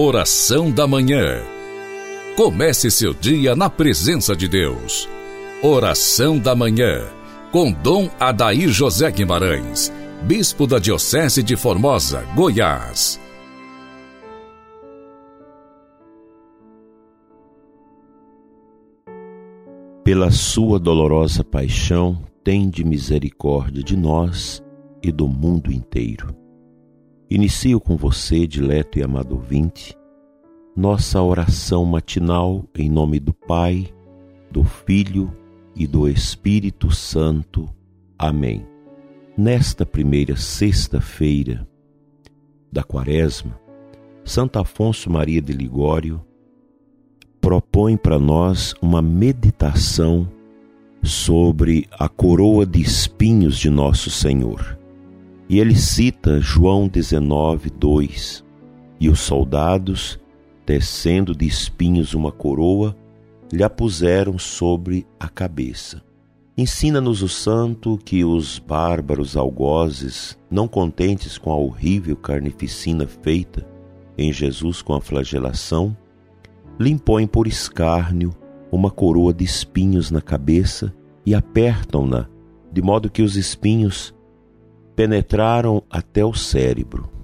Oração da Manhã. Comece seu dia na presença de Deus. Oração da Manhã. Com Dom Adair José Guimarães, Bispo da Diocese de Formosa, Goiás. Pela sua dolorosa paixão, tende misericórdia de nós e do mundo inteiro. Inicio com você, dileto e amado ouvinte, nossa oração matinal em nome do Pai, do Filho e do Espírito Santo. Amém. Nesta primeira sexta-feira da Quaresma, Santo Afonso Maria de Ligório propõe para nós uma meditação sobre a coroa de espinhos de nosso Senhor. E ele cita João 19, 2: E os soldados, tecendo de espinhos uma coroa, lhe a puseram sobre a cabeça. Ensina-nos o santo que os bárbaros algozes, não contentes com a horrível carnificina feita em Jesus com a flagelação, lhe impõem por escárnio uma coroa de espinhos na cabeça e apertam-na, de modo que os espinhos penetraram até o cérebro.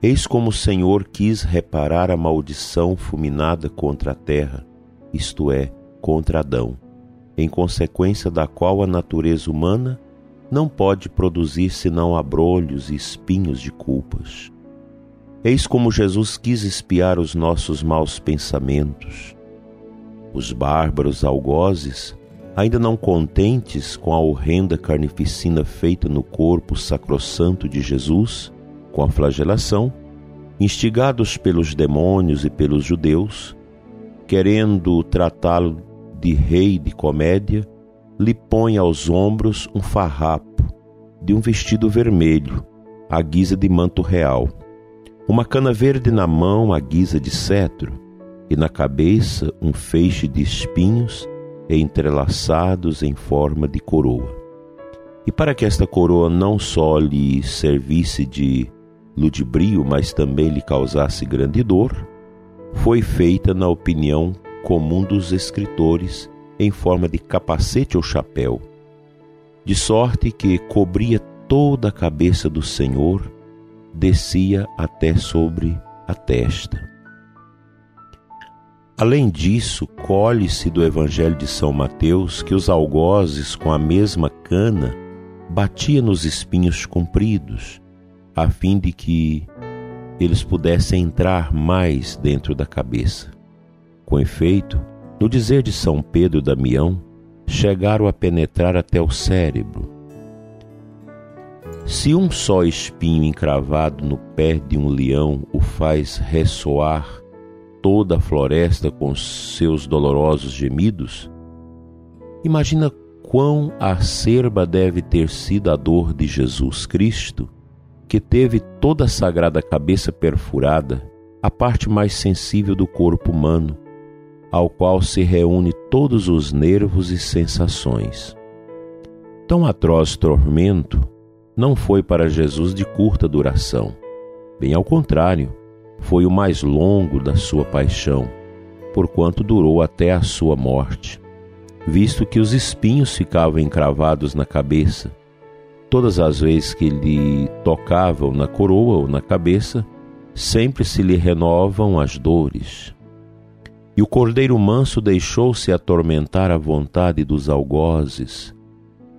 Eis como o Senhor quis reparar a maldição fulminada contra a terra, isto é, contra Adão, em consequência da qual a natureza humana não pode produzir senão abrolhos e espinhos de culpas. Eis como Jesus quis espiar os nossos maus pensamentos. Os bárbaros algozes ainda não contentes com a horrenda carnificina feita no corpo sacrossanto de Jesus, com a flagelação, instigados pelos demônios e pelos judeus, querendo tratá-lo de rei de comédia, lhe põe aos ombros um farrapo de um vestido vermelho, à guisa de manto real, uma cana verde na mão à guisa de cetro, e na cabeça um feixe de espinhos entrelaçados em forma de coroa. E para que esta coroa não só lhe servisse de ludibrio, mas também lhe causasse grande dor, foi feita, na opinião comum dos escritores, em forma de capacete ou chapéu, de sorte que cobria toda a cabeça do Senhor, descia até sobre a testa. Além disso, colhe-se do Evangelho de São Mateus que os algozes com a mesma cana batia nos espinhos compridos, a fim de que eles pudessem entrar mais dentro da cabeça. Com efeito, no dizer de São Pedro Damião, chegaram a penetrar até o cérebro. Se um só espinho encravado no pé de um leão o faz ressoar toda a floresta com seus dolorosos gemidos? Imagina quão acerba deve ter sido a dor de Jesus Cristo, que teve toda a sagrada cabeça perfurada, a parte mais sensível do corpo humano, ao qual se reúne todos os nervos e sensações. Tão atroz tormento não foi para Jesus de curta duração. Bem ao contrário, foi o mais longo da sua paixão, porquanto durou até a sua morte, visto que os espinhos ficavam encravados na cabeça. Todas as vezes que lhe tocavam na coroa ou na cabeça, sempre se lhe renovam as dores. E o cordeiro manso deixou-se atormentar à vontade dos algozes,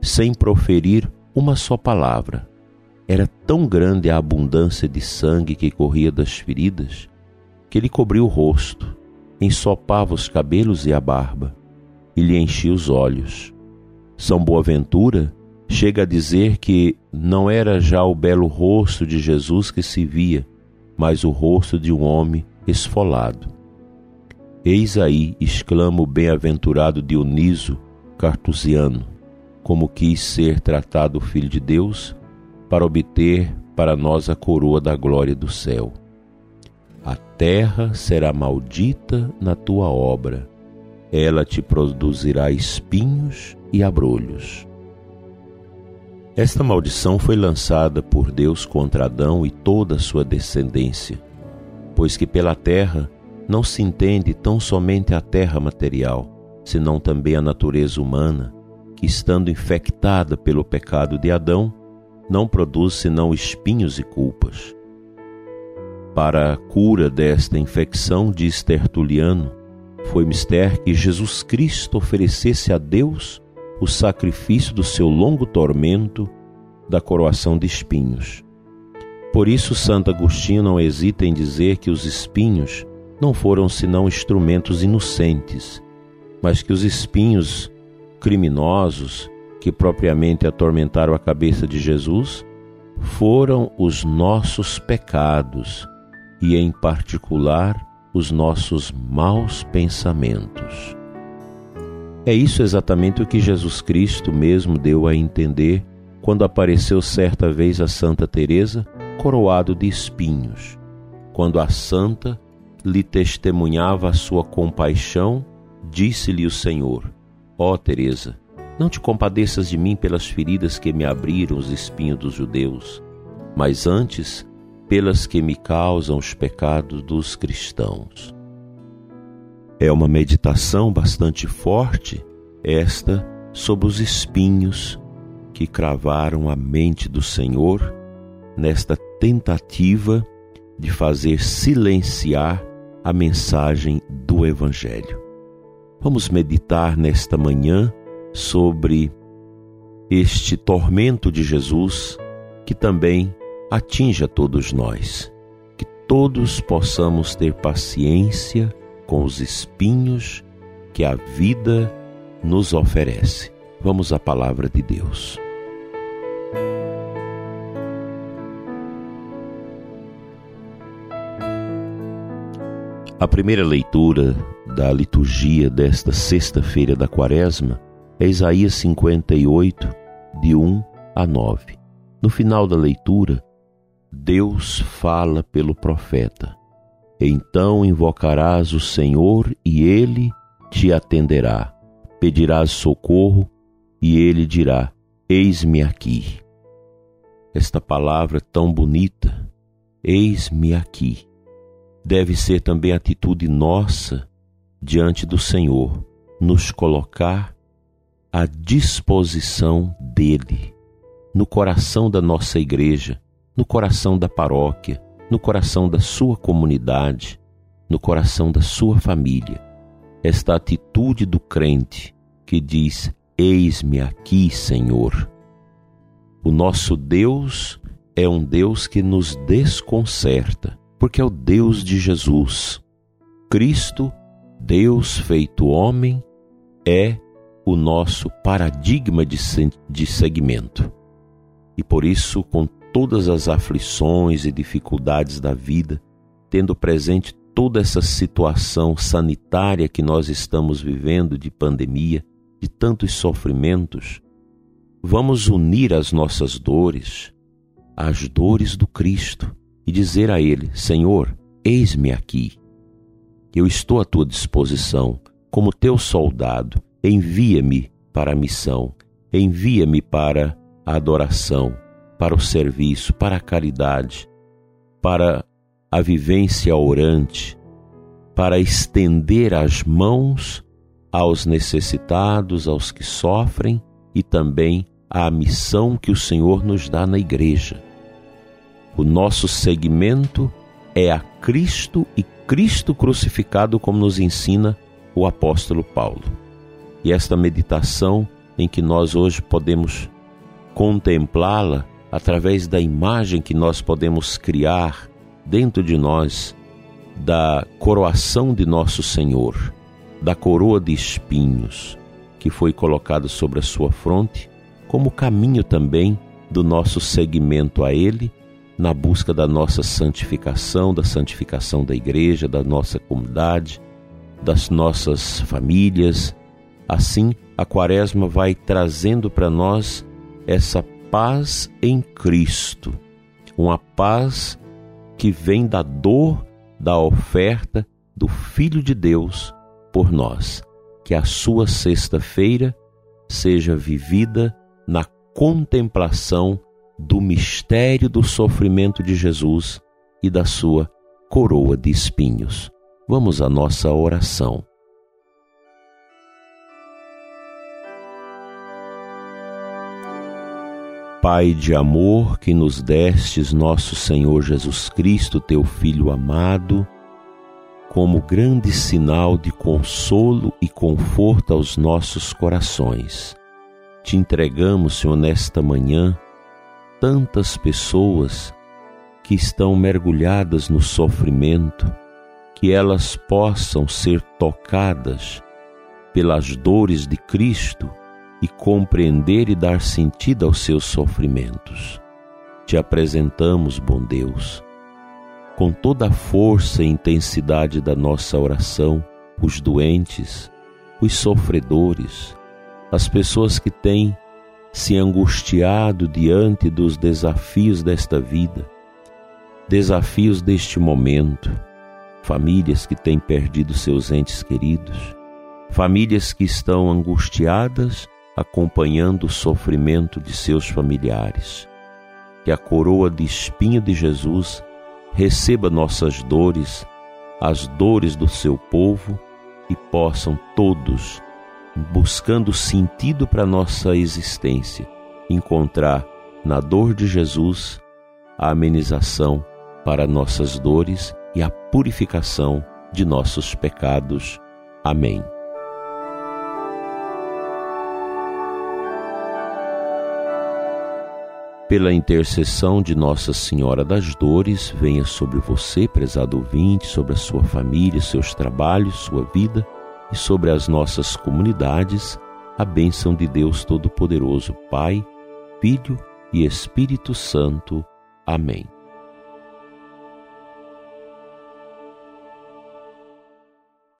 sem proferir uma só palavra. Era tão grande a abundância de sangue que corria das feridas que ele cobriu o rosto, ensopava os cabelos e a barba e lhe enchia os olhos. São Boaventura chega a dizer que não era já o belo rosto de Jesus que se via, mas o rosto de um homem esfolado. Eis aí, exclama o bem-aventurado Dioniso Cartusiano, como quis ser tratado o Filho de Deus para obter para nós a coroa da glória do céu. A terra será maldita na tua obra, ela te produzirá espinhos e abrolhos. Esta maldição foi lançada por Deus contra Adão e toda a sua descendência, pois que pela terra não se entende tão somente a terra material, senão também a natureza humana, que estando infectada pelo pecado de Adão, não produz senão espinhos e culpas. Para a cura desta infecção, diz Tertuliano, foi mister que Jesus Cristo oferecesse a Deus o sacrifício do seu longo tormento da coroação de espinhos. Por isso, Santo Agostinho não hesita em dizer que os espinhos não foram senão instrumentos inocentes, mas que os espinhos criminosos que propriamente atormentaram a cabeça de Jesus foram os nossos pecados e, em particular, os nossos maus pensamentos. É isso exatamente o que Jesus Cristo mesmo deu a entender quando apareceu certa vez a Santa Teresa coroado de espinhos, quando a santa lhe testemunhava a sua compaixão, disse-lhe o Senhor: Ó oh, Teresa, não te compadeças de mim pelas feridas que me abriram os espinhos dos judeus, mas antes pelas que me causam os pecados dos cristãos. É uma meditação bastante forte, esta, sobre os espinhos que cravaram a mente do Senhor nesta tentativa de fazer silenciar a mensagem do Evangelho. Vamos meditar nesta manhã sobre este tormento de Jesus que também atinge a todos nós. Que todos possamos ter paciência com os espinhos que a vida nos oferece. Vamos à palavra de Deus. A primeira leitura da liturgia desta sexta-feira da Quaresma é Isaías 58, de 1 a 9. No final da leitura, Deus fala pelo profeta: Então invocarás o Senhor e ele te atenderá. Pedirás socorro e ele dirá: Eis-me aqui. Esta palavra tão bonita, eis-me aqui, deve ser também atitude nossa diante do Senhor, nos colocar à disposição dele, no coração da nossa igreja, no coração da paróquia, no coração da sua comunidade, no coração da sua família. Esta atitude do crente que diz: Eis-me aqui, Senhor. O nosso Deus é um Deus que nos desconcerta, porque é o Deus de Jesus. Cristo, Deus feito homem, é o nosso paradigma de, de segmento. E por isso, com todas as aflições e dificuldades da vida, tendo presente toda essa situação sanitária que nós estamos vivendo de pandemia, de tantos sofrimentos, vamos unir as nossas dores às dores do Cristo e dizer a Ele: Senhor, eis-me aqui. Eu estou à tua disposição, como teu soldado, envia-me para a missão, envia-me para a adoração para o serviço, para a caridade, para a vivência orante, para estender as mãos aos necessitados, aos que sofrem e também à missão que o Senhor nos dá na igreja. O nosso segmento é a Cristo e Cristo crucificado, como nos ensina o apóstolo Paulo. E esta meditação em que nós hoje podemos contemplá-la através da imagem que nós podemos criar dentro de nós da coroação de nosso Senhor, da coroa de espinhos que foi colocada sobre a sua fronte, como caminho também do nosso seguimento a Ele, na busca da nossa santificação, da santificação da igreja, da nossa comunidade, das nossas famílias. Assim, a Quaresma vai trazendo para nós essa paz em Cristo, uma paz que vem da dor da oferta do Filho de Deus por nós. Que a sua sexta-feira seja vivida na contemplação do mistério do sofrimento de Jesus e da sua coroa de espinhos. Vamos à nossa oração. Pai de amor, que nos destes nosso Senhor Jesus Cristo, teu Filho amado, como grande sinal de consolo e conforto aos nossos corações. Te entregamos, Senhor, nesta manhã, tantas pessoas que estão mergulhadas no sofrimento, que elas possam ser tocadas pelas dores de Cristo e compreender e dar sentido aos seus sofrimentos. Te apresentamos, bom Deus, com toda a força e intensidade da nossa oração, os doentes, os sofredores, as pessoas que têm se angustiado diante dos desafios desta vida, desafios deste momento, famílias que têm perdido seus entes queridos, famílias que estão angustiadas acompanhando o sofrimento de seus familiares. Que a coroa de espinho de Jesus receba nossas dores, as dores do seu povo e possam todos, buscando sentido para nossa existência, encontrar na dor de Jesus a amenização para nossas dores e a purificação de nossos pecados. Amém. Pela intercessão de Nossa Senhora das Dores, venha sobre você, prezado ouvinte, sobre a sua família, seus trabalhos, sua vida e sobre as nossas comunidades, a bênção de Deus Todo-Poderoso, Pai, Filho e Espírito Santo. Amém.